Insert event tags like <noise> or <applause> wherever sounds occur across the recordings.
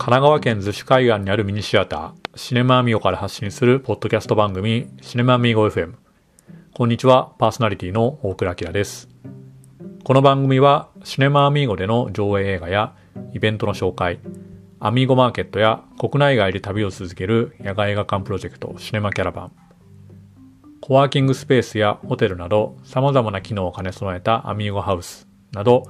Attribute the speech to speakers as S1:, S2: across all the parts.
S1: 神奈川県逗子海岸にあるミニシアター、シネマアミゴから発信するポッドキャスト番組、シネマアミゴ FM。こんにちは、パーソナリティの大倉明です。この番組は、シネマアミーゴでの上映映画やイベントの紹介、アミーゴマーケットや国内外で旅を続ける野外映画館プロジェクトシネマキャラバン、コワーキングスペースやホテルなど様々な機能を兼ね備えたアミーゴハウスなど、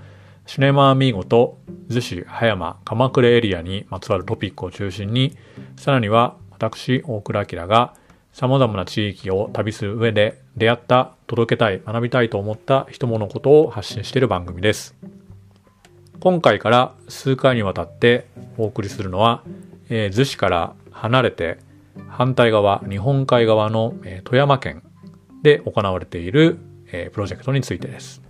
S1: シネマアミーゴと逗子、葉山、鎌倉エリアにまつわるトピックを中心に、さらには私、大倉明が様々な地域を旅する上で出会った、届けたい、学びたいと思った人物ことを発信している番組です。今回から数回にわたってお送りするのは、えー、逗子から離れて反対側、日本海側の、えー、富山県で行われている、えー、プロジェクトについてです。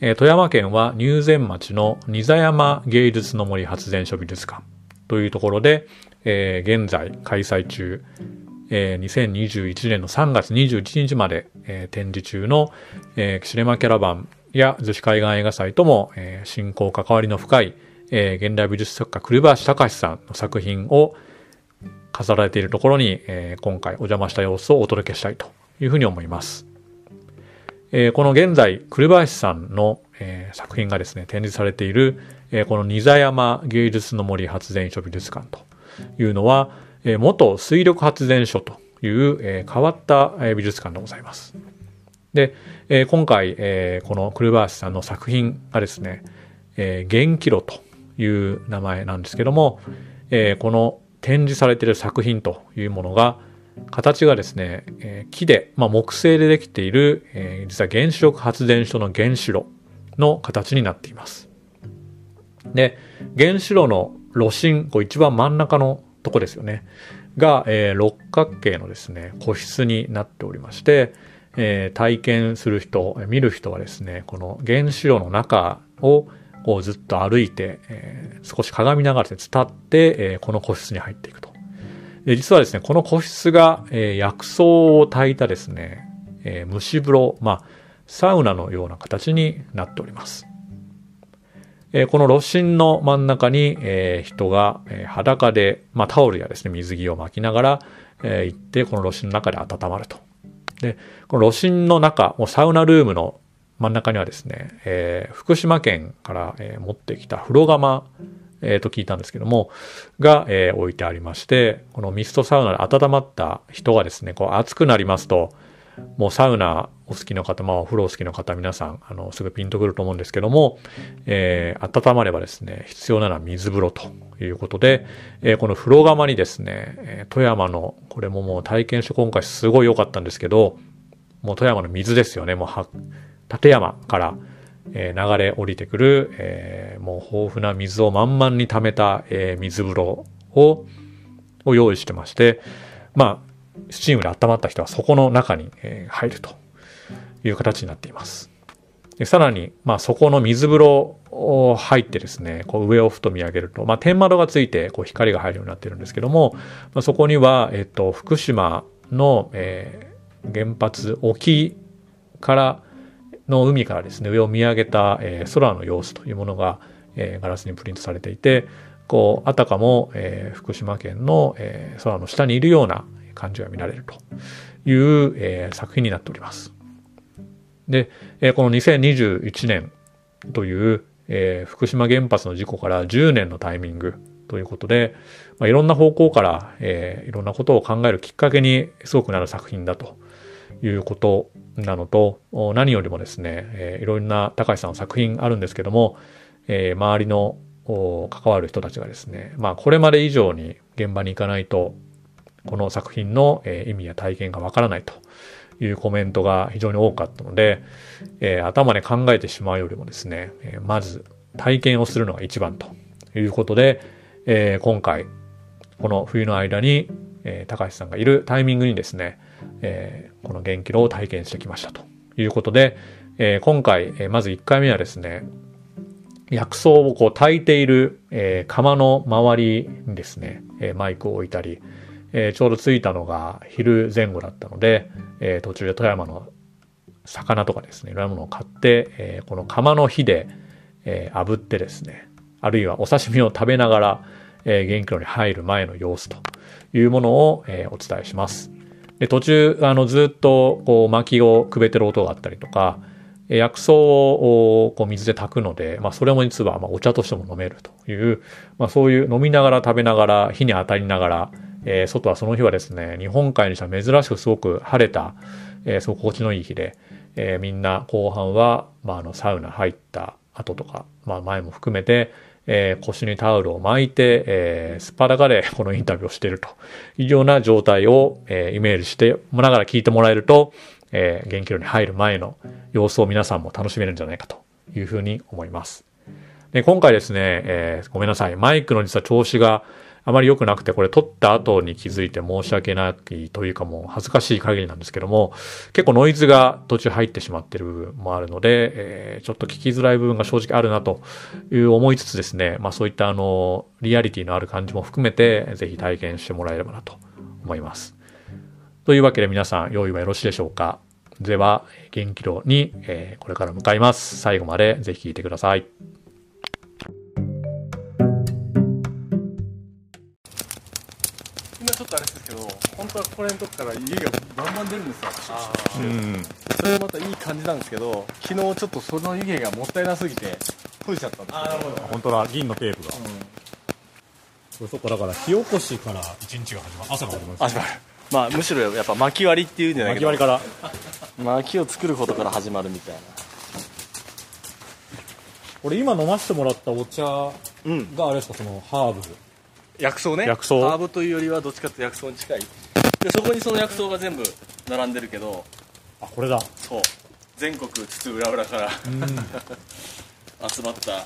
S1: 富山県は入善町の仁座山芸術の森発電所美術館というところで、えー、現在開催中、えー、2021年の3月21日まで、えー、展示中の、えー、シネマキャラバンや逗子海岸映画祭とも、えー、親交関わりの深い、えー、現代美術作家栗林隆さんの作品を飾られているところに、えー、今回お邪魔した様子をお届けしたいというふうに思います。えー、この現在、栗林さんの、えー、作品がですね、展示されている、えー、この仁座山芸術の森発電所美術館というのは、え、元水力発電所という、え、変わった、美術館でございます。で、え、今回、え、この栗林さんの作品がですね、え、元気炉という名前なんですけども、え、この展示されている作品というものが、形がですね、えー、木で、まあ、木製でできている、えー、実は原子力発電所の原子炉の形になっています。で、原子炉の炉心、こう一番真ん中のとこですよね。が、えー、六角形のですね、個室になっておりまして、えー、体験する人、見る人はですね、この原子炉の中をこうずっと歩いて、えー、少し鏡ながらで伝って、えー、この個室に入っていくと。で実はですね、この個室が、えー、薬草を炊いたですね、えー、蒸し風呂、まあ、サウナのような形になっております。えー、この炉心の真ん中に、えー、人が、えー、裸で、まあ、タオルやですね、水着を巻きながら、え、行って、この炉心の中で温まると。で、この炉心の中、もうサウナルームの真ん中にはですね、え、福島県から、え、持ってきた風呂釜えー、と聞いたんですけども、が、えー、置いてありまして、このミストサウナで温まった人がですね、こう暑くなりますと、もうサウナお好きの方、まあお風呂お好きの方皆さん、あの、すぐピンとくると思うんですけども、えー、温まればですね、必要なのは水風呂ということで、えー、この風呂釜にですね、え富山の、これももう体験書今回すごい良かったんですけど、もう富山の水ですよね、もうは、立山から、えー、流れ降りてくる、えー、もう豊富な水を満々に溜めた、えー、水風呂をを用意してまして、まあ、スチームで温まった人はそこの中に、え、入るという形になっています。でさらに、まあ、そこの水風呂を入ってですね、こう上をふと見上げると、まあ、天窓がついてこう光が入るようになってるんですけども、まあ、そこには、えっと、福島の、え、原発沖からの海からですね、上を見上げた、えー、空の様子というものが、えー、ガラスにプリントされていて、こう、あたかも、えー、福島県の、えー、空の下にいるような感じが見られるという、えー、作品になっております。で、えー、この2021年という、えー、福島原発の事故から10年のタイミングということで、まあ、いろんな方向から、えー、いろんなことを考えるきっかけにすごくなる作品だということなのと、何よりもですね、えー、いろんな高橋さんの作品あるんですけども、えー、周りの関わる人たちがですね、まあこれまで以上に現場に行かないと、この作品のえ意味や体験がわからないというコメントが非常に多かったので、えー、頭で考えてしまうよりもですね、えまず体験をするのが一番ということで、えー、今回、この冬の間に、えー、高橋さんがいるタイミングにですね、えー、この元気炉を体験してきましたということで、えー、今回、えー、まず1回目はですね、薬草をこう炊いている、えー、釜の周りにですね、え、マイクを置いたり、え、ちょうど着いたのが昼前後だったので、え、途中で富山の魚とかですね、いろんなものを買って、え、この釜の火で、えー、炙ってですね、あるいはお刺身を食べながら、え、元気炉に入る前の様子というものを、え、お伝えします。で、途中、あの、ずっと、こう、薪をくべてる音があったりとか、薬草をこう水で炊くので、まあ、それも実はまあお茶としても飲めるという、まあ、そういう飲みながら食べながら、火に当たりながら、えー、外はその日はですね、日本海にしては珍しくすごく晴れた、えー、すごく心地のいい日で、えー、みんな後半は、まあ、あの、サウナ入った後とか、まあ、前も含めて、えー、腰にタオルを巻いて、えー、スパラガで <laughs> このインタビューをしているというような状態を、えー、イメージしてもながら聞いてもらえると、えー、元気炉に入る前の様子を皆さんも楽しめるんじゃないかというふうに思います。で今回ですね、えー、ごめんなさい。マイクの実は調子があまり良くなくて、これ撮った後に気づいて申し訳ないというかもう恥ずかしい限りなんですけども、結構ノイズが途中入ってしまってる部分もあるので、えー、ちょっと聞きづらい部分が正直あるなという思いつつですね、まあそういったあの、リアリティのある感じも含めて、ぜひ体験してもらえればなと思います。というわけで皆さん、用意はよろしいでしょうか？では、元気炉に、えー、これから向かいます。最後までぜひ聞いてください。
S2: 本当はこれのとこから家がバンバン出るんですよ、うん、それまたいい感じなんですけど昨日ちょっとその湯気がもったいなすぎて閉じちゃったんですあなるほど。
S1: 本当だ銀のテープが、うん、そこだから火起こしから一日が始まる。朝が始まる。始まる。
S2: まあむしろやっぱ薪割りっていうんじゃない
S1: けど薪割
S2: りから。薪を作ることから始まるみたいな。
S1: 俺今飲ませてもらったお茶があれですか、そのハーブ
S2: 薬草ね。
S1: 薬草？
S2: ハーブというよりはどっちかって薬草に近い。でそこにその薬草が全部並んでるけど
S1: あこれだ。
S2: そう。全国津々浦々から <laughs> 集まった。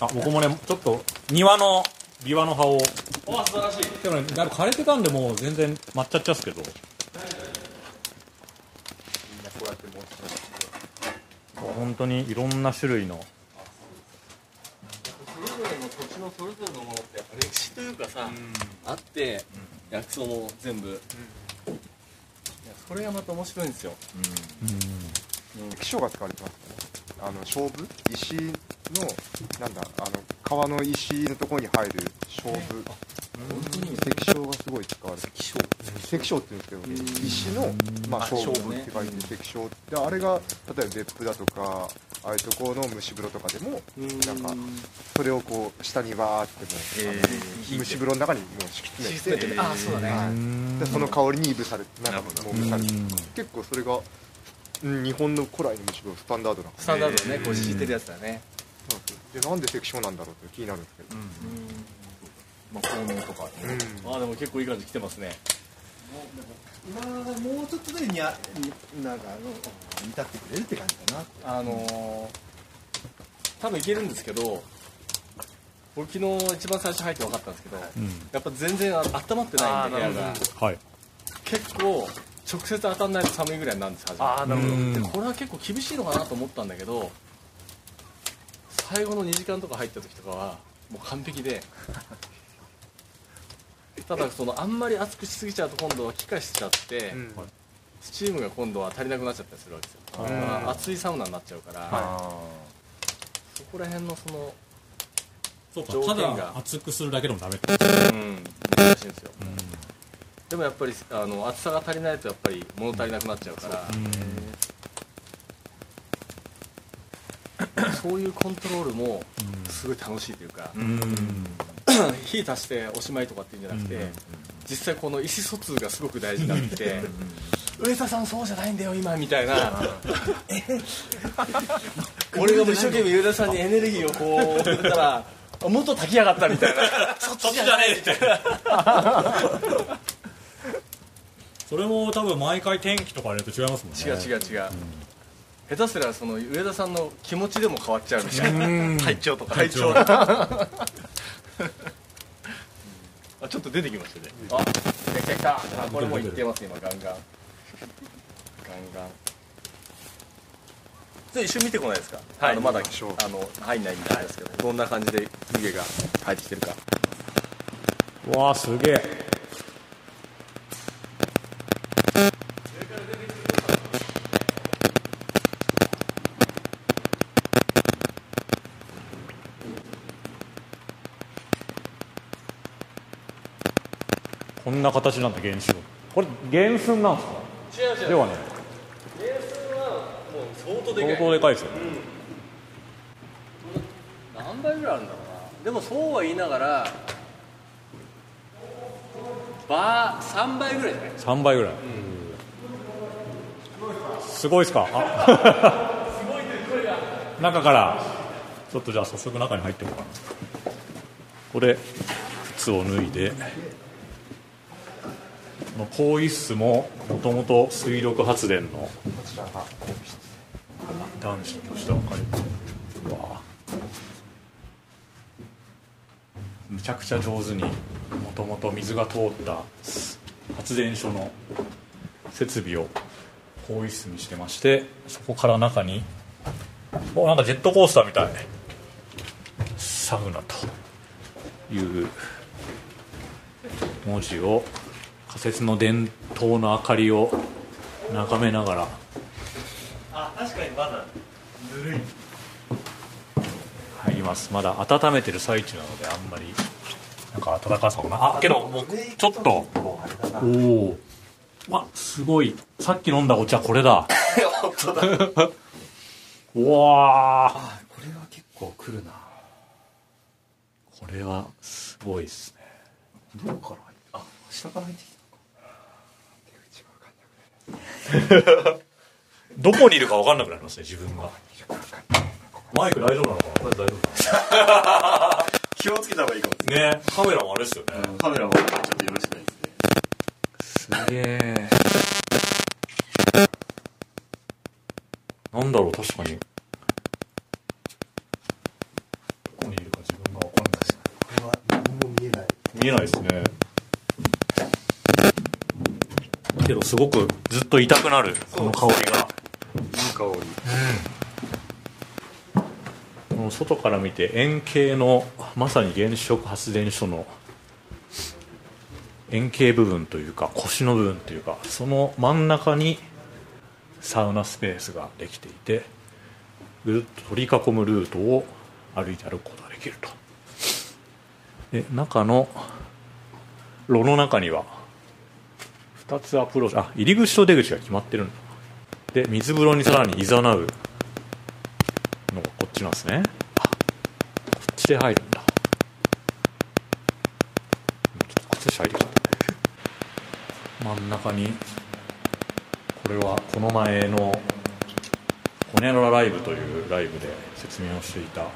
S1: あ僕もねちょっと庭のビワの葉を。
S2: あ素晴らしい。
S1: でもねだいぶ枯れてたんでもう全然抹茶っちゃっすけど。みんなこうやって持って本当にいろんな種類の
S2: のそれぞれのものってやっぱ歴史というかさ、うん、あって、薬草も全部、いやそれがまた面白いんですよ、
S3: うん、気象が使われてます。ねあの勝負石のなんだあの川の石のところに入る勝負。石章がすごい使われて石章って言うんですけ。ど石の、まあ、勝負って書いて石章であれが例えば別府だとかああいうところの蒸し風呂とかでもなんかそれをこう下にバーってもう、えー、蒸し風呂の中にもう敷き詰めて、
S2: えー、あそうだね、は
S3: い、でその香りにいぶされなんかもう蒸されて。結構それが日本の古来の蒸し風呂スタンダードな
S2: スタンダードね。こう敷いてるやつだね。
S3: でなんで関所なんだろうって気になるんですけど、
S2: まあ、効能とか、うん、あでも結構いい感じきてますね
S4: 今もうちょっとでにゃなんかあの煮立ってくれるって感じか
S2: な。あのー、多分いけるんですけど僕昨日一番最初入って分かったんですけど、うん、やっぱ全然あ温まってないんで部屋が、はい、結構直接当たんないと寒いぐらいなんですあなるほど。これは結構厳しいのかなと思ったんだけど最後の2時間とか入った時とかはもう完璧でただそのあんまり熱くしすぎちゃうと今度は気化しちゃって、うん、スチームが今度は足りなくなっちゃったりするわけですよ。熱いサウナになっちゃうから、そこら辺のその
S1: そうかただ熱くするだけでもダメって
S2: うん難しいんですよ、うん、でもやっぱりあの熱さが足りないとやっぱり物足りなくなっちゃうから、そういうコントロールもすごい楽しいというか、<clears throat> 火足しておしまいとかっていうんじゃなくて、実際この意思疎通がすごく大事になってて上田さんそうじゃないんだよ今みたいな。<laughs> 俺が一生懸命上田さんにエネルギーをこう送ったらもっと炊き上がったみたいな。<laughs>
S1: そっちじゃねえみたいな。<laughs> それも多分毎回天気とかやると違いますもんね。
S2: 違う違う違う、うん。下手すらその上田さんの気持ちでも変わっちゃうみたいな。体調とか。体調あちょっと出てきましたね。あ来た来た来たこれもいってます今ガンガン。ガンガン。じゃ一瞬見てこないですか、はい、あのまだあの入んないみたいですけど、どんな感じで湯気が入ってきてるか。
S1: わあすげえ
S5: な形なんだ原子これ原寸なんですか？
S2: 違う違う。
S5: ではね。
S2: 原寸はもう相当でかい。
S5: 相当でかいですよ。ね、
S2: 何倍ぐらいあるんだろうな。でもそうは言いながらバー3倍ぐらいじゃない
S5: ？3倍ぐらい、すごいですか？あ。中から。ちょっとじゃあ早速中に入っていこうかな。これ靴を脱いで。この更衣室ももともと水力発電の
S3: こちらが
S5: 男子として分かれてるわむちゃくちゃ上手にもともと水が通った発電所の設備を更衣室にしてましてそこから中におなんかジェットコースターみたい。サウナという文字を仮設の電灯の明かりを眺めながら。
S2: あ確かにまだぬるい。
S5: 入ります。まだ温めてる最中なのであんまり。なんか暖かさもな。あけどもうちょっと。おおわすごい。さっき飲んだお茶これだ。<laughs>
S2: 本当だ。
S5: うわー。
S4: あこれは結構くるな。
S5: これはすごいですね。
S4: どこから入ってあ下から入ってきたのか出口が分かんなくなる <laughs>
S5: どこにいるか分かんなくなりますね自分が。マイク大丈夫なのかな？大丈
S1: 気をつけた方がいいかも
S5: 夫ねカメラもあれですよね。
S1: カメラもちょっとよろしくないですね。
S5: すげえ。なんだろう確かにすごくずっと痛くなるこの香りが。
S3: いい香り。
S5: この外から見て円形のまさに原子力発電所の円形部分というか腰の部分というかその真ん中にサウナスペースができていてぐるっと取り囲むルートを歩いて歩くことができると。で中の炉の中には2つアプローチ。あ入り口と出口が決まってるんだで水風呂にさらに誘うのがこっちなんですね。こっちで入るんだ。ちょっと靴下入ってきちゃった真ん中にこれはこの前の「ホニャララライブ」というライブで説明をしていた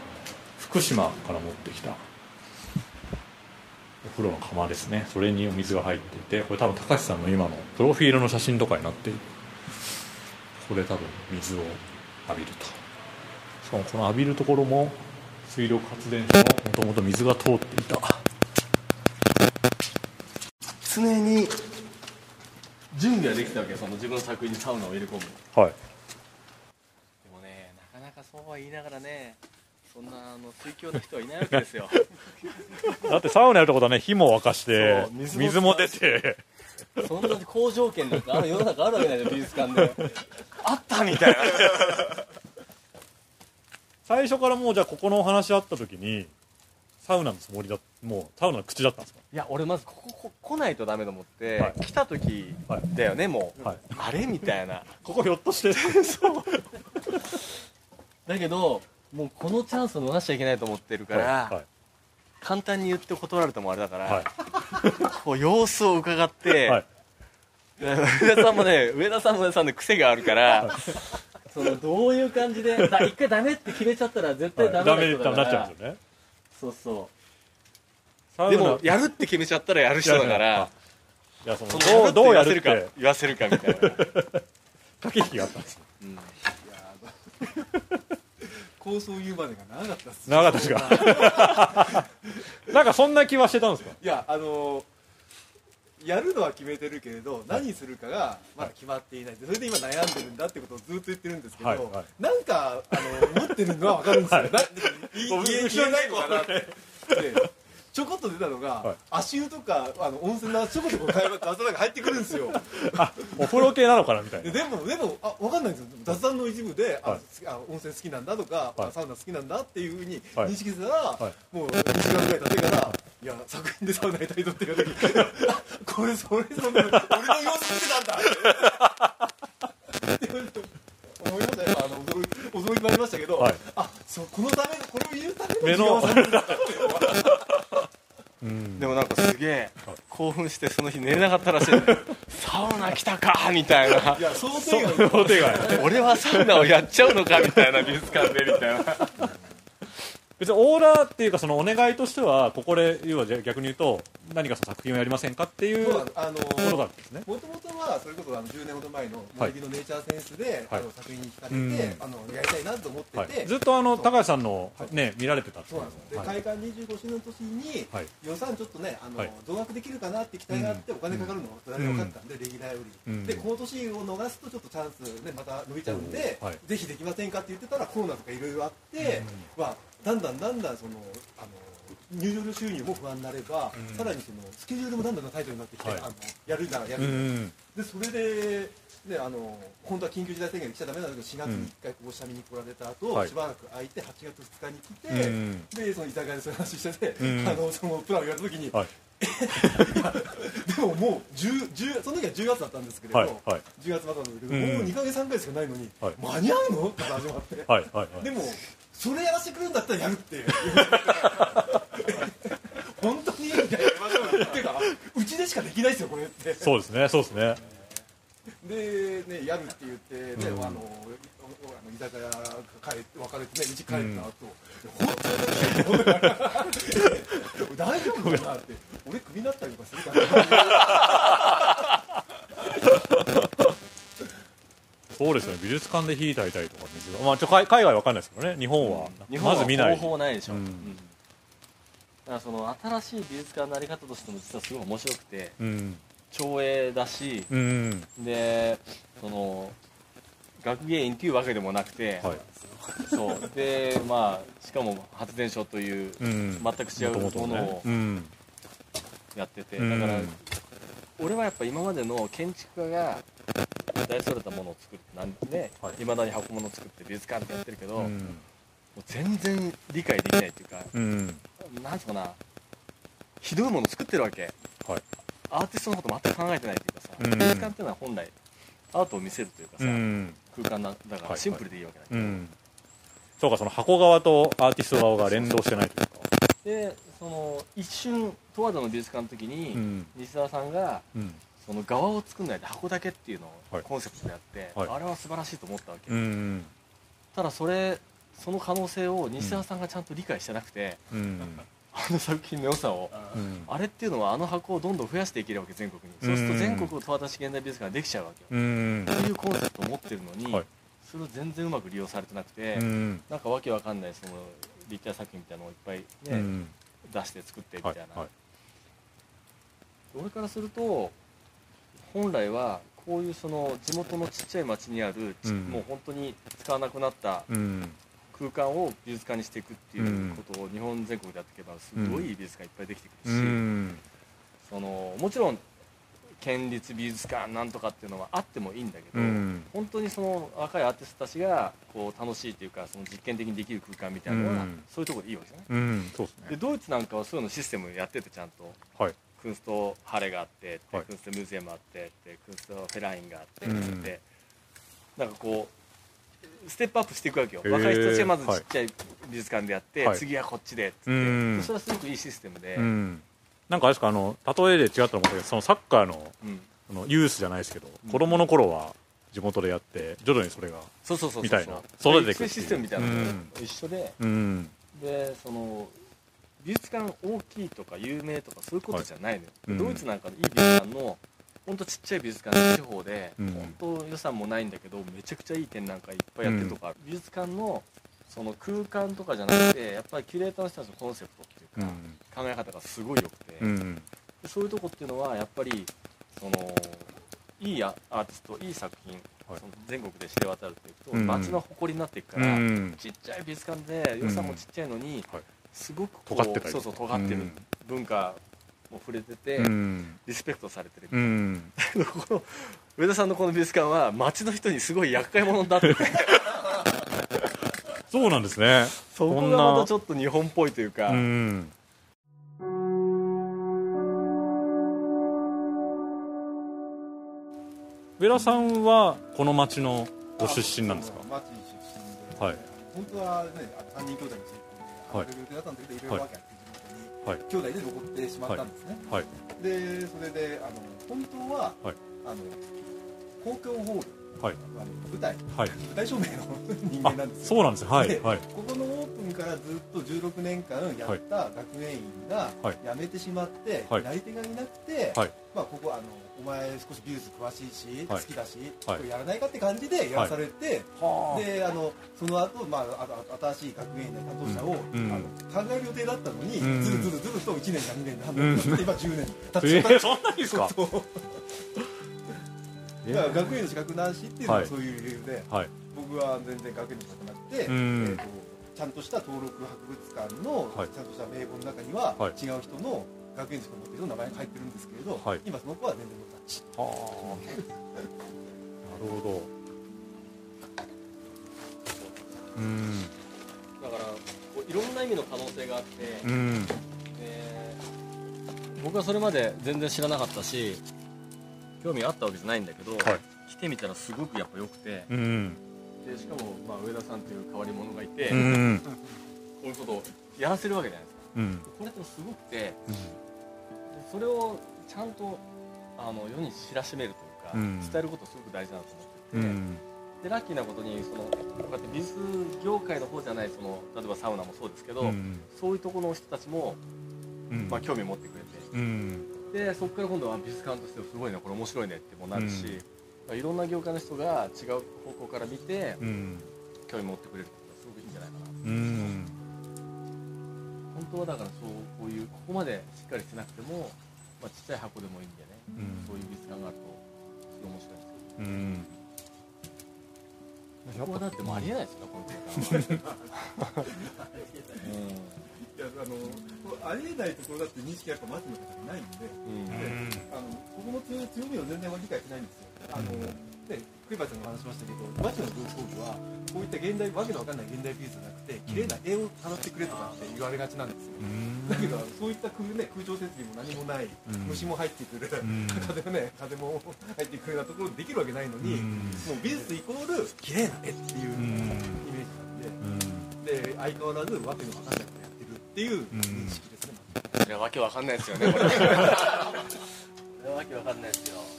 S5: 福島から持ってきたお風呂の釜ですね。それにお水が入っていてこれ多分高橋さんの今のプロフィールの写真とかになっているここで多分水を浴びると。しかもこの浴びるところも水力発電所のもともと水が通っていた。
S2: 常に準備はできたわけよ。その自分の作品にサウナを入れ込むで
S5: はい。
S2: もねなかなかそうは言いながらねそんなあの水強の人はいないわけですよ。<laughs>
S5: だってサウナやるってことはね火も沸かして
S2: そう水
S5: 水も
S2: も
S5: 出て。
S2: そんな好条件なんてある世の中あるわけないじゃん美術館で。あったみたいな。<laughs>
S5: 最初からもうじゃあここのお話あった時にサウナのつもりだもうサウナの口だったんですか？
S2: いや俺まずこここ来ないとダメと思って、
S5: はい。
S2: 来た時だよねもう、
S5: はい。
S2: あれみたいな。<laughs>
S5: ここひょっとして。
S2: だけどもうこのチャンスを逃しちゃいけないと思ってるから、
S5: はい
S2: 簡単に言って断られてもあれだから、
S5: はい。<laughs>
S2: こう様子を伺って、
S5: はい。
S2: 上田さんもね上田さんも上田さんで癖があるからそのどういう感じでだ一回ダメって決めちゃったら絶対ダメ人だから、
S5: なっちゃうんですよね。
S2: そうそ
S5: サウナ。
S2: うでもやるって決めちゃったらやる人だから
S5: い。やその
S2: そ
S5: どうどうやるっ
S2: 言わせるか
S5: て
S2: 言わせるかみたいな、<laughs>
S5: 駆け引きがあったんです
S2: うん
S4: 構想言うまでが長かったっす。
S5: 長かったですか？<laughs> なんかそんな気はしてたんですか？
S4: いやあのーやるのは決めてるけれど、何するかがまだ決まっていない。それで今悩んでるんだってことをずっと言ってるんですけど、
S5: はいはい。
S4: なんかあの持ってるのは分かるんですよ、な言い言えないのかなって。でちょこっと出たのが、
S5: はい。
S4: 足湯とかあの温泉のちょこちょこ会話雑談が入ってくるんですよ。
S5: あお風呂系なのかなみたいな。
S4: ででもでもあ分かんないんですよ。雑談の一部で、あ
S5: はい。
S4: あ温泉好きなんだとか、
S5: はい。
S4: あサウナ好きなんだっていうふうに
S5: はい。
S4: 認識したら、
S5: はい。
S4: もう2時間ぐらい経ってからいや作品でサウナにタイトって言われた時 <laughs> これそれそんな俺の様子見てたんだって。<laughs> 思いました。よあの驚き驚きもありましたけど、
S5: はい。
S4: あそうこのためこれを言うため
S5: 目の
S2: でもなんかすげえ興奮してその日寝れなかったらしい。<laughs> サウナ来たかみたいな。い
S4: や想定外。
S5: 想定外。
S2: 俺はサウナをやっちゃうのかみたいな美術館でみたいな。
S5: 別にオーラーっていうかそのお願いとしてはここで要はじゃあ逆に言うと何かその作品をやりませんかっていうものがあるんですね。
S4: もともとはそれこそあの10年ほど前の森木のネイチャーセンスで、
S5: はい。
S4: あの作品に惹かれて、
S5: うん。
S4: あのやりたいなと思ってて、
S5: はい、ずっとあの高橋さんのね見られてたって
S4: そうなんです。よ開館25周年の年に、
S5: はい。
S4: 予算ちょっとねあの、
S5: はい。
S4: 増額できるかなって期待があって、お金かかるのそれは分かったんで、レギュラーより、
S5: うん。
S4: でこの年を逃すとちょっとチャンスねまた伸びちゃうんで、
S5: はい。
S4: ぜひできませんかって言ってたらコロナとかいろいろあって、まあだんだんだんだんそのあの入場料収入も不安になれば、
S5: うん。
S4: さらにそのスケジュールもだんだんタイトになってきて、
S5: はい。
S4: あのやるならやる、
S5: うん
S4: でそれで、ね、あの本当は緊急事態宣言で来ちゃだめなんだけど4月に1回ここ下見に来られた後、
S5: はい。
S4: しばらく空いて8月2日に来て、
S5: うん
S4: でその居酒屋でそういう話してて、
S5: うん
S4: あのそのプランを言われた時に、
S5: はい。<laughs>
S4: でももう 10, 10その時は10月だったんですけれど、
S5: はい。はい。
S4: 10月末なんだけど、
S5: うん
S4: もう2か月3か月しかないのに、
S5: はい。
S4: 間に合うの？って始まって、
S5: はい。はい。はい。
S4: でもそれやらせてくれるんだったらやるって <laughs> 本当っていうかうちでしかできないですよこれって。
S5: そうですねそうですね。
S4: でねやるって言ってね、
S5: うん。
S4: あのおあの居酒屋帰って別れてねうち帰った後、本当に？大丈夫かなって。俺クビになったりとかするから。
S5: そうですよね。美術館で火焚いたりとかまあちょ海海外わかんないですけどね。日本は。
S2: 日本は
S5: まず見ない。
S2: 方法ないでしょ、
S5: う
S2: うんからその新しい美術館のあり方としても実はすごい面白くて
S5: うん。
S2: 長英だし
S5: うん
S2: でその学芸員っていうわけでもなくて、
S5: はい。
S2: そう。でまあしかも発電所という
S5: うん。
S2: 全く違うものを
S5: うん。
S2: やってて、
S5: うん。
S2: だから俺はやっぱ今までの建築家が大それたものを作ってなんで
S5: はい。
S2: いまだに箱物を作って美術館ってやってるけど、もう
S5: うん
S2: 全然理解できないっていうか
S5: うん。
S2: なんつうかな。ひどいもの作ってるわけ。
S5: はい。
S2: アーティストのこと全く考えてないっていうかさ、
S5: うん。
S2: 美術館っていうのは本来アートを見せるというかさ、
S5: うん。
S2: 空間だだか
S5: はい
S2: らシンプルでいいわけだけど、
S5: うん。そうかその箱側とアーティスト側が連動してないというか
S2: でその一瞬十和田の美術館の時に、
S5: うん。
S2: 西澤さんが
S5: うん。
S2: その側を作んないで箱だけっていうの
S5: はい。
S2: をコンセプトでやって、
S5: はい。
S2: あれは素晴らしいと思ったわけ、
S5: うん。
S2: ただそれその可能性を西澤さんがちゃんと理解してなくて、
S5: うん。
S2: あの作品の良さを。
S5: うん。
S2: あれっていうのはあの箱をどんどん増やしていけるわけ全国に。そうすると全国を十和田市現代美術館ができちゃうわけよ、
S5: うん。
S2: っていうコンセプトを持ってるのに、
S5: はい。
S2: それを全然うまく利用されてなくて、
S5: うん。
S2: なんかわけわかんないその立体作品みたいなのをいっぱい、ね
S5: うん。
S2: 出して作ってみた
S5: はいい
S2: な、
S5: はい
S2: 俺からすると本来はこういうその地元のちっちゃい町にある、もう本当に使わなくなった
S5: うん
S2: 空間を美術館にしていくっていうことを日本全国でやっていけばすごい美術館いっぱいできてく
S5: う
S2: るし、
S5: ん。
S2: そのもちろん県立美術館なんとかっていうのはあってもいいんだけど、
S5: うん。
S2: 本当にその若いアーティストたちがこう楽しいというかその実験的にできる空間みたいなのは、
S5: うん。
S2: そういうところでいいわけじゃない？
S5: うんそうですね。
S2: でドイツなんかはそういうのシステムやっててちゃんと。
S5: はい。
S2: クンストハレがあって
S5: はい。
S2: クンストミュージアムあってクンストフェラインがあって
S5: うん。
S2: って、なんかこうステップアップしていくわけよ。若い人たちがまずちっちゃい美術館でやって、
S5: はい。
S2: 次はこっちでっつって、
S5: うん。
S2: それはすごくいいシステムで、
S5: うん。なんかあれですかあの例えで違ったと思けどそのサッカーの
S2: う
S5: のユースじゃないですけど
S2: うん
S5: 子供の頃は地元でやって徐々にそれが
S2: そうそうそうそう
S5: みたいな
S2: そう
S5: 育てていく
S2: システムみたいなの
S5: うん。
S2: と一緒で、
S5: うん。
S2: でその美術館大きいとか有名とかそういうことじゃないのよ、
S5: うん。
S2: ドイツなんかのいい美術館の本当ちっちゃい美術館の地方で、
S5: うん。
S2: 本当予算もないんだけどめちゃくちゃいい展覧会いっぱいやってるとか、美術館のその空間とかじゃなくてやっぱりキュレーターの人たちのコンセプトっていうか、考え方がすごい良くて、
S5: うん
S2: でそういうとこっていうのはやっぱりそのいいアアーティストいい作品、
S5: はい。
S2: その全国で知れ渡るっていくと、
S5: うん。
S2: 街の誇りになっていくか
S5: う
S2: ら、
S5: ん。
S2: ちっちゃい美術館で予算もちっちゃいのに、
S5: はい。
S2: すごくこう
S5: 尖って
S2: そうそう尖ってる、
S5: うん。
S2: 文化も触れてて、
S5: うん、
S2: リスペクトされてる、
S5: うん、<laughs>
S2: この上田さんのこの美術館は街の人にすごい厄介者だって。<laughs>
S5: そうなんですね。
S2: そこがまたちょっと日本っぽいというか、
S5: うん、上田さんはこの町のご出身なんですか？
S4: 町出身で。
S5: はい。
S4: 本当はね3人兄弟のせいで、
S5: はい、
S4: だったんだけどいろいろわけあって、
S5: はい
S4: 兄弟で残ってしまったんですね、
S5: はい。
S4: でそれであの本当は、
S5: はい。
S4: あの公共ホール
S5: はい。
S4: あの舞台
S5: はい。
S4: 舞台照明の人
S5: あ
S4: 間なんですよ。
S5: そうなんですよ。はい。
S4: で
S5: はい。
S4: ここのオープンからずっと16年間やった学園員が
S5: はい。
S4: 辞めてしまって、
S5: はい。
S4: やり手がいなくて、
S5: はい。
S4: まあ、ここあのお前少し美術詳しいし、
S5: はい。
S4: 好きだし、
S5: はい。
S4: これやらないかって感じでやらされて、
S5: は
S4: であのその後、まあああ新しい学園員の担当者を、
S5: うん
S4: あの考える予定だったのに、
S5: うん。
S4: ずるずるずると1年か2年で判断って、今10年経っ
S5: えー、
S4: ちゃった
S5: そんなにですか？
S4: だから学園の資格なしっていうの
S5: は
S4: はい。そういう理由で、
S5: はい。
S4: 僕は全然学園の資格なくて、
S5: うん。
S4: えーとちゃんとした登録博物館の、
S5: はい。
S4: ちゃんとした名簿の中には、
S5: はい。
S4: 違う人の学園の資格持ってる人の名前が入ってるんですけれど、
S5: はい。
S4: 今その子は全然ノータッチ
S5: はあなるほど。うん。
S2: だからこういろんな意味の可能性があって、
S5: うん。
S2: で僕はそれまで全然知らなかったし興味あったわけじゃないんだけど、
S5: はい。
S2: 来てみたらすごくやっぱ良くて
S5: うん。
S2: でしかも、まあ、上田さんという変わり者がいて、
S5: う
S2: こ
S5: ん
S2: ういうことをやらせるわけじゃないですか。
S5: うん。
S2: これってすごくてでそれをちゃんとあの世に知らしめるというか、
S5: うん。
S2: 伝えることすごく大事だなと思ってて、
S5: うん。
S2: でラッキーなことにそのこうやって美術業界の方じゃないその例えばサウナもそうですけど、
S5: うん。
S2: そういうところの人たちも、
S5: うん。
S2: まあ、興味持ってくれて。
S5: うん。
S2: でそこから今度は美術館としてすごいねこれ面白いねってもなるし、まあいろんな業界の人が違う方向から見て
S5: うん。
S2: 興味持ってくれるってことはすごくいいんじゃないかな。
S5: うん。
S2: 本当はだからそうこういうここまでしっかりしてなくても、まあ、ちっちゃい箱でもいいんで。ね、
S5: うん。
S2: そういう美術館があるとすごい面白いんです。けど
S5: うん。
S2: ここはだってもうありえないですよねこの空間。
S4: いやあのありえないところだって認識がやっぱ町の方にないんで。
S2: うん。
S4: であのここの強強みを全然理解してないんですよ。あの、ねクリバーちゃんが話しましたけど町の文装部はこういった現代わけのわかんない現代美術じゃなくて綺麗な絵を飾ってくれとかって言われがちなんですよ。だけどそういった空,、ね、空調設備も何もない、
S5: ん。
S4: 虫も入ってくる、
S5: ん。
S4: 風もね風も入ってくるようなところでできるわけないのに、
S5: うん。
S4: もう美術イコール綺麗な絵っていうイメージなんで、で相変わらずわけのわかんないことやってるっていう認識ですね、
S2: それはわけわかんないですよねこれ。<laughs> わけわかんないですよ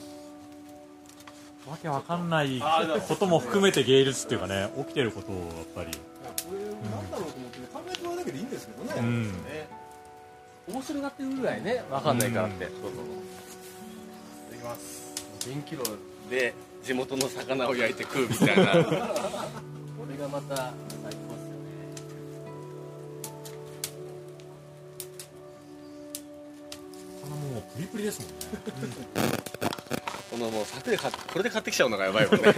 S5: わけわかんないことも含めて芸術っていうかね起きてることをやっぱり。
S4: これなんだろうと思って、考えてもらうだけでいいんですけどね、
S5: うん。
S2: ね面白がってるぐらいねわかんないからって、そうそうそう。いきます。1000キロで地元の魚を焼いて食うみたいな。<laughs> これがまた最高ですよね。<laughs>
S5: もうプリプリですもんね
S2: このもう柵でこれで買ってきちゃうのがやばいもんね。<laughs>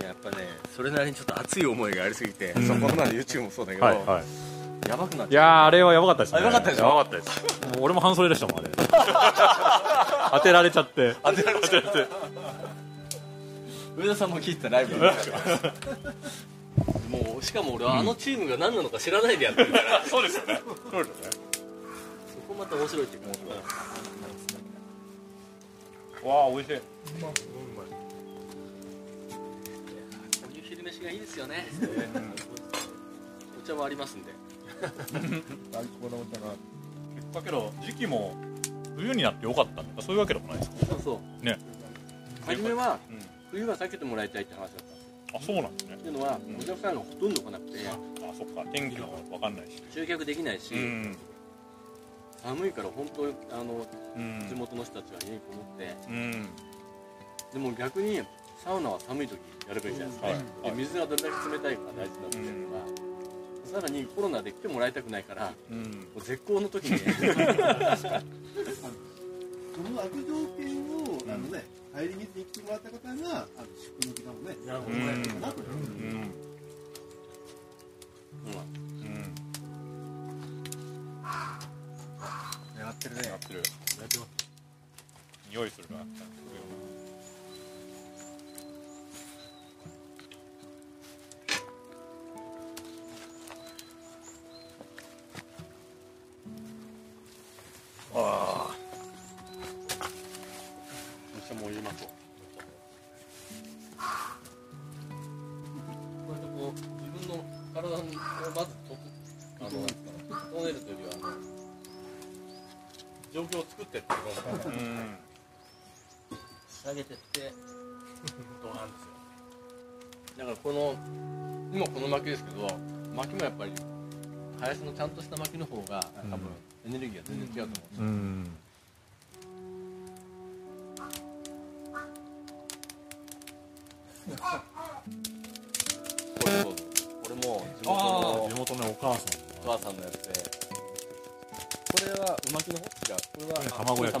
S2: いややっぱねそれなりにちょっと熱い思いがありすぎて、
S5: ん。
S2: そこの YouTube もそうだけど、
S5: はいはい。
S2: やばくなっ
S5: い
S2: ちゃう。
S5: やーあれはやばかったですね。
S2: あやばかったでしょ？
S5: やばかったですもう俺も半袖でしたもんあれ。<laughs> 当てられちゃって。
S2: 当てられちゃって。上田さんも聞いてたライブ <laughs> もうしかも俺はあのチームが何なのか知らないでやってるから、
S5: そうですよね。そうですよね。
S2: そこまた面白いっていうか
S5: わあ美味しい。
S2: こういう昼飯がいいですよね、お茶もありますんで。
S5: 最高のお茶が。だけど時期も冬になってよかったのかそういうわけでもないですか？
S2: そうそう。
S5: ね。
S2: 初めは
S5: うん。
S2: 冬は避けてもらいたいって話だった。
S5: あそうなんですね。
S2: っていうのはお客さんがほとんど来なくて。
S5: あそっか天気もわかんないし。
S2: 集客できないし、
S5: うん
S2: 寒いから本当にあの
S5: うん。
S2: 地元の人たちが家にこもって。
S5: うん。
S2: でも逆にサウナは寒い時やればいいじゃないですか、
S5: はい
S2: で水がどれだけ冷たいかが大事になってきてるから、さらにコロナで来てもらいたくないからも
S5: うん。
S2: う絶好の時に
S4: その悪条件を、あのね、帰り道に来てもらった方が、あの宿の時間をね、やるもらえるかなと思います。
S5: うん。
S2: うんってるね。
S5: やってる。匂いするな
S2: ちゃんとした巻きの方が多分エネルギーが全然違うと思うんですよ、うん。これこれも地元の
S5: 地元のお母さん
S2: お母さんのやつで。これはうまきの方？違う。これは
S5: 卵焼き。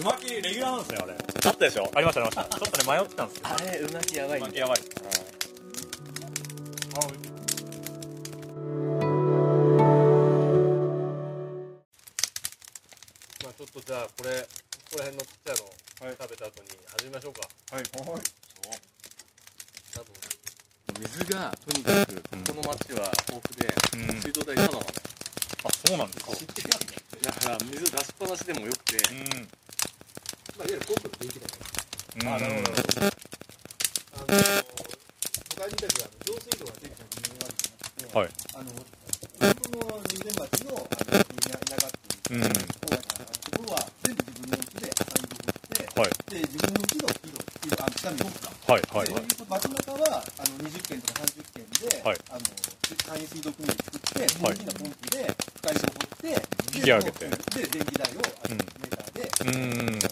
S5: うまきレギュラーなんですよあれ。あったでしょ？ありましたありました。ちょっとね迷ってたんですけど
S2: あれうまきやばい、
S5: うまきやばい
S2: じゃあこれここら辺のちっちゃい。の食べた後に始めましょうか。
S6: はい。はい。
S2: 水がとにかくこの町は豊富で、
S5: うん。
S2: 水道代ただなの
S5: あそうなんですか。
S2: だから水出しっぱなしでもよくて、
S5: うん。
S4: まあ、いわゆるポンプの電気だから。
S5: あなるほど。
S4: あの他にたちはあの上水道が出てきた理由があるんです
S5: はい。
S4: あの本当の人間町のあの田田舎っていう
S5: うん
S4: 郊外からところは全部自分の家で浅いとこって、自分の木の井戸井戸あ下に通った
S5: はいはい。
S4: で街中はあの20軒とか30軒で、
S5: はい。
S4: あの簡易水道組合作って大
S5: はい。
S4: きなポンプで深いとこ掘って
S5: 引き上げて。
S4: で電気代をあの
S5: うん
S4: メーターで、
S5: うーん。う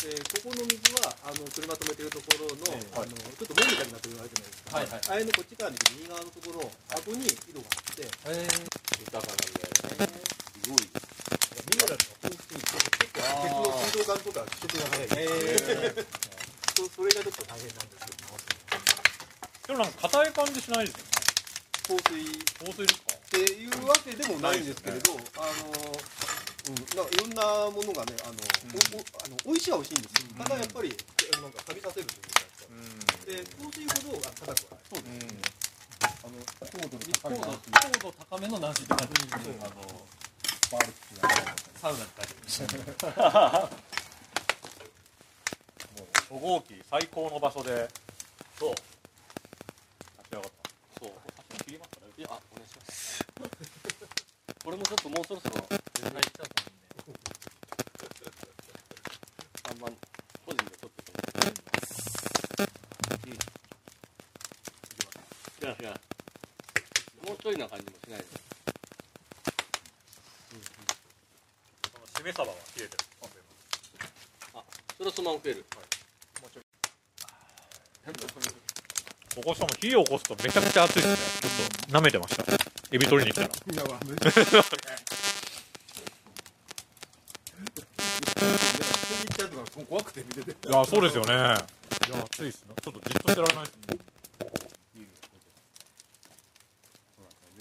S4: でここの水はあの車止めてるところの,、あのちょっと門みたいになってるのあるじゃないですか、
S2: はい。はい
S4: あれのこっち側に右側のところあこに井戸があって。
S2: へえ。豊かなんだよねすごい
S4: ミネラルが豊富に結構鉄の水道管とか取得が早い、そそれがちょっと大変なん。ですけど
S5: でもなん。か硬い感じしないですよね
S4: 放水
S5: 香水ですか
S4: っていうわけでもないん。ですけれど、あの、うん、なん。かいろん。なものがね、あの、おおあの美味しいは美味しいん。ですよ。ただやっぱり、なん。か錆びさせるというか、で、香水ほどが高くはない。そうです。あの、高度高度高度高めの軟水って感じ。あの、バーベキューやサウナって感じ。
S5: 初号機最高の場所で。
S2: そう。
S5: 立ち上がった。
S2: そう。
S5: 切りますかね
S2: いやあお願いします。これもちょっともうそろそろ。全然入っちゃん。であん。ま個人で撮っててもうん。いやいやもうちょいな感じもしないで
S5: そのしめ切れてる
S2: それはそのまま食える
S5: ここしかも火を起こすとめちゃくちゃ熱いですね。ちょっと舐めてました。エビ取りに行ったら。
S4: いや、まあ、めっちゃ。くて見てて。
S5: いやそうですよね。いや熱いっすね。ちょっとじっとしてられないですね。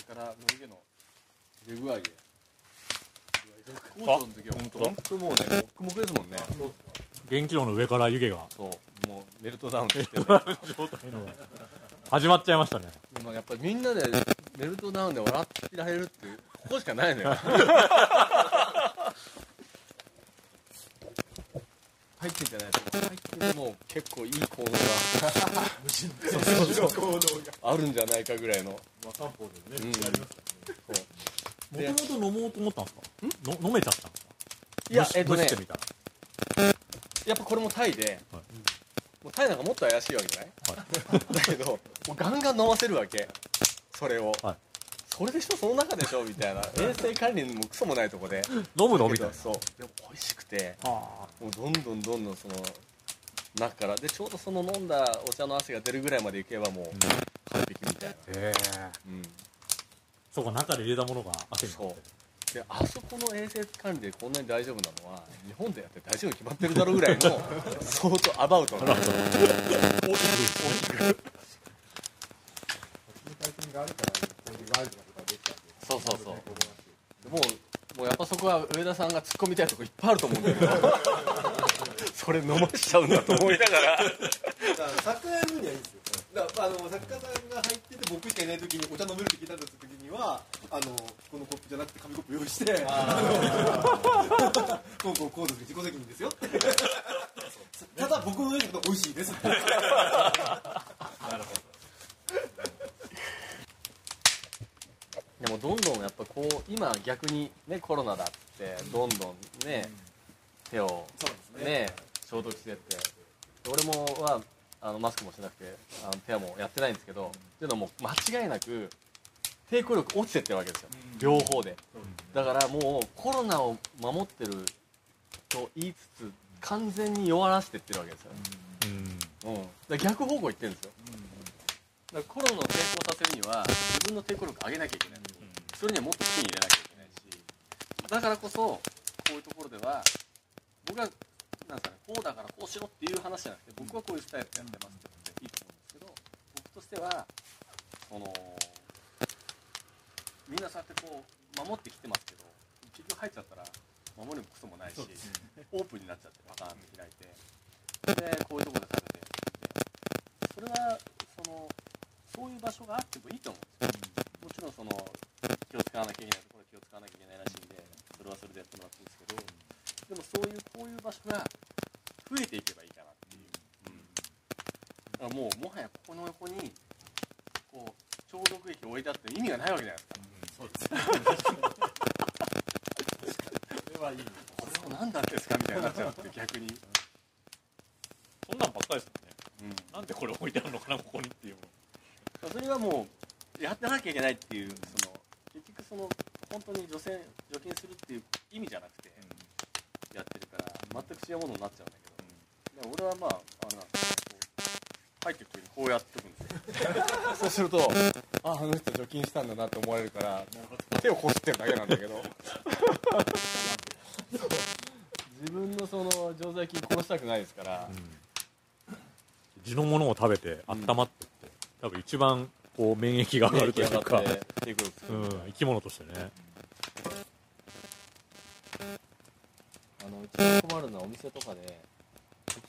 S2: 上からのり毛の出具合で
S5: あ
S2: 高校の時は
S5: 本当だ
S2: 本当もうねもくもくですもんね
S5: 元気炉の上から湯気が
S2: そうメルトダウンしてる
S5: 始まっちゃいましたね。
S2: 今やっぱりみんなでメルトダウンで笑ってられるってここしかないのよ。入ってんじゃないですか。入ってても結構いい効能があるんじゃないかぐらいの。
S4: まあ、漢方でもね、
S2: うん
S4: やりますからね。
S5: もともと飲もうと思ったんですかの飲めちゃったんですか
S2: いやえっとね。やっぱこれもタイで、
S5: はい
S2: もうタイなんかもっと怪しいわけじゃない、だけどもうガンガン飲ませるわけ。それを、
S5: はい。
S2: それでしょその中でしょ？みたいな。<laughs> 衛生管理もクソもないとこで。
S5: 飲むの？みたいな。
S2: そう。でも美味しくて。
S5: は
S2: もうどんどんどんどんその中から。でちょうどその飲んだお茶の汗が出るぐらいまでいけばもう完璧みたいな、
S5: あへえ。
S2: うん、
S5: そうか中で入れたものが汗になって
S2: であそこの衛生管理でこんなに大丈夫なのは日本でやって大丈夫に決まってるだろうぐらいの <laughs> 相当アバウトな
S5: る大きくですね
S4: 最近があるから、こういうワイルドなことができたんで。
S2: そうそうそうもうもうやっぱそこは上田さんが突っ込みたいとこいっぱいあると思うんだけど <laughs> それ飲ましちゃうんだと思いながら
S4: だから作家やるにはいいんですよ。だからあの作家さんが入ってて僕しかいない時にお茶飲めるって聞いたんです時にはあのこのコップじゃなくて紙コップ用意して <laughs> こうこうこうです。自己責任ですよ。ただだ僕の上に行くと美味しいです。なるほ
S2: ど。でもどんどんやっぱこう今逆にねコロナだってどんどんね、手をね消毒してって。俺もはあのマスクもしなくてあの手はもうやってないんですけど、っていうのも間違いなく抵抗力落ちてってるわけですよ、両方で、だからもうコロナを守ってると言いつつ完全に弱らせてってるわけですよ、うん。うん、逆方向行ってるんですよ、だからコロナを成功させるには自分の抵抗力上げなきゃいけない、それにはもっと金入れなきゃいけないし。だからこそこういうところでは僕はなんかねこうだからこうしろっていう話じゃなくて僕はこういうスタイルでやってますっていいと思うんですけど僕としてはそのみんなそうやってこう守ってきてますけど結局入っちゃったら守るもクソもないし、オープンになっちゃってパカーンって開いてでこういうところで食べてそれはそのそういう場所があってもいいと思うんですよ、もちろんその気を使わなきゃいけないところは気を使わなきゃいけないらしいんでそれはそれでやってもらっていいんですけどでもそういうこういう場所が増えていけばいいかなっていう、うん、だからもうもはやここの横にこう消毒液を置いてあって意味がないわけじゃないですか、うん、そうですそれはいいこれも何なんですかみたいにな。っちゃうって逆に
S1: そんなんばっかりですもんね、う。ん、なんでこれ置いてあるのかなここにっていう。
S2: それはもうやってなきゃいけないっていうその結局その本当に除染除菌するっていう意味じゃなくて、やってるから全く違うものになっちゃうんだけど、うん、俺はまああの入ってくる。時にこうやってくんですよ。そうするとああの人除菌したんだなって思われるから手をこすってるだけなんだけど。自分のその常在菌殺したくないですから、
S1: うん、地のものを食べて温まってって、うん、多分一番こう免疫が上がるというか、ね、うん、生き物としてね、
S2: あのうちの困るのはお店とかで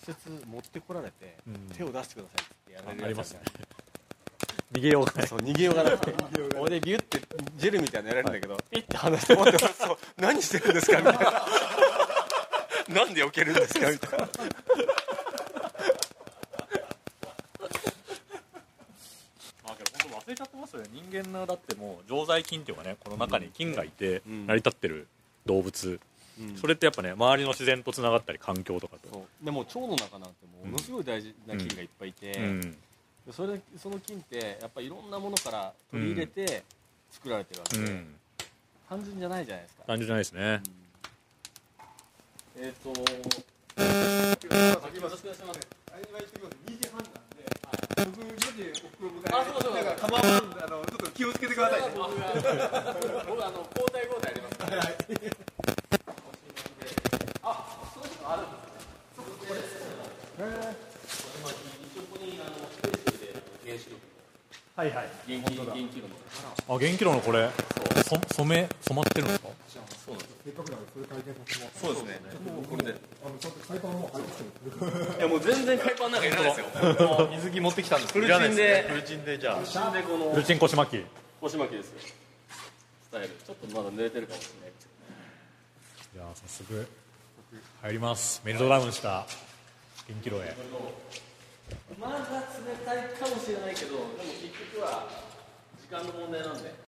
S2: 直接持ってこられて、うん、手を出してくださいってやられる
S1: ありますね。逃げようがない。
S2: そう逃げようがない。俺でビュッてジェルみたいなやられるんだけど、はい、ピッて離して持ってますと何してるんですかみたいな。なんで避けるんですかみたいな。
S1: 忘れちゃってますよね。人間のだってもう常在菌っていうかねこの中に菌がいて成り立ってる動物、うん、それってやっぱね周りの自然とつながったり環境とかと。
S2: でも腸の中なんてものすごい大事な菌がいっぱいいて、うん、それその菌ってやっぱりいろんなものから取り入れて作られてるわけで、うん、単純じゃないじゃないですか。
S1: 単純じゃないですね、
S2: えっ、ー、と
S4: よろしくお願いします。2時半なん僕マジでお袋迎え
S2: あそうそう
S4: だから構わんあのちょっと気をつけてくださいね。
S2: 僕あの交代交代あります。から、はい、あそういうのあるんです。ねここです。へえ一応ここにあのスペースで原子力
S4: はいはい。
S2: 元気元気炉
S1: あ元気炉のこれ。そ染め染まってるんですか？
S2: そうなんです。
S4: せっかくなんでそれ体験させても
S2: そうですね。もうこれで
S4: あのちゃんと海パンも入ってきてる
S2: いやもう全然海パンなんかいらないですよ。
S3: 水着持ってきたんです。
S2: フルチンで。
S3: フルチンでじゃあ。
S2: フルチンでこの
S1: フルチン腰巻き。
S2: 腰巻きですよ。スタイル。ちょっとまだ濡れてるかもしれない。
S1: じゃあ早速入ります。メルトダウンした。元気炉へ
S2: まだ冷たいかもしれないけどでも結局は時間の問題なんで。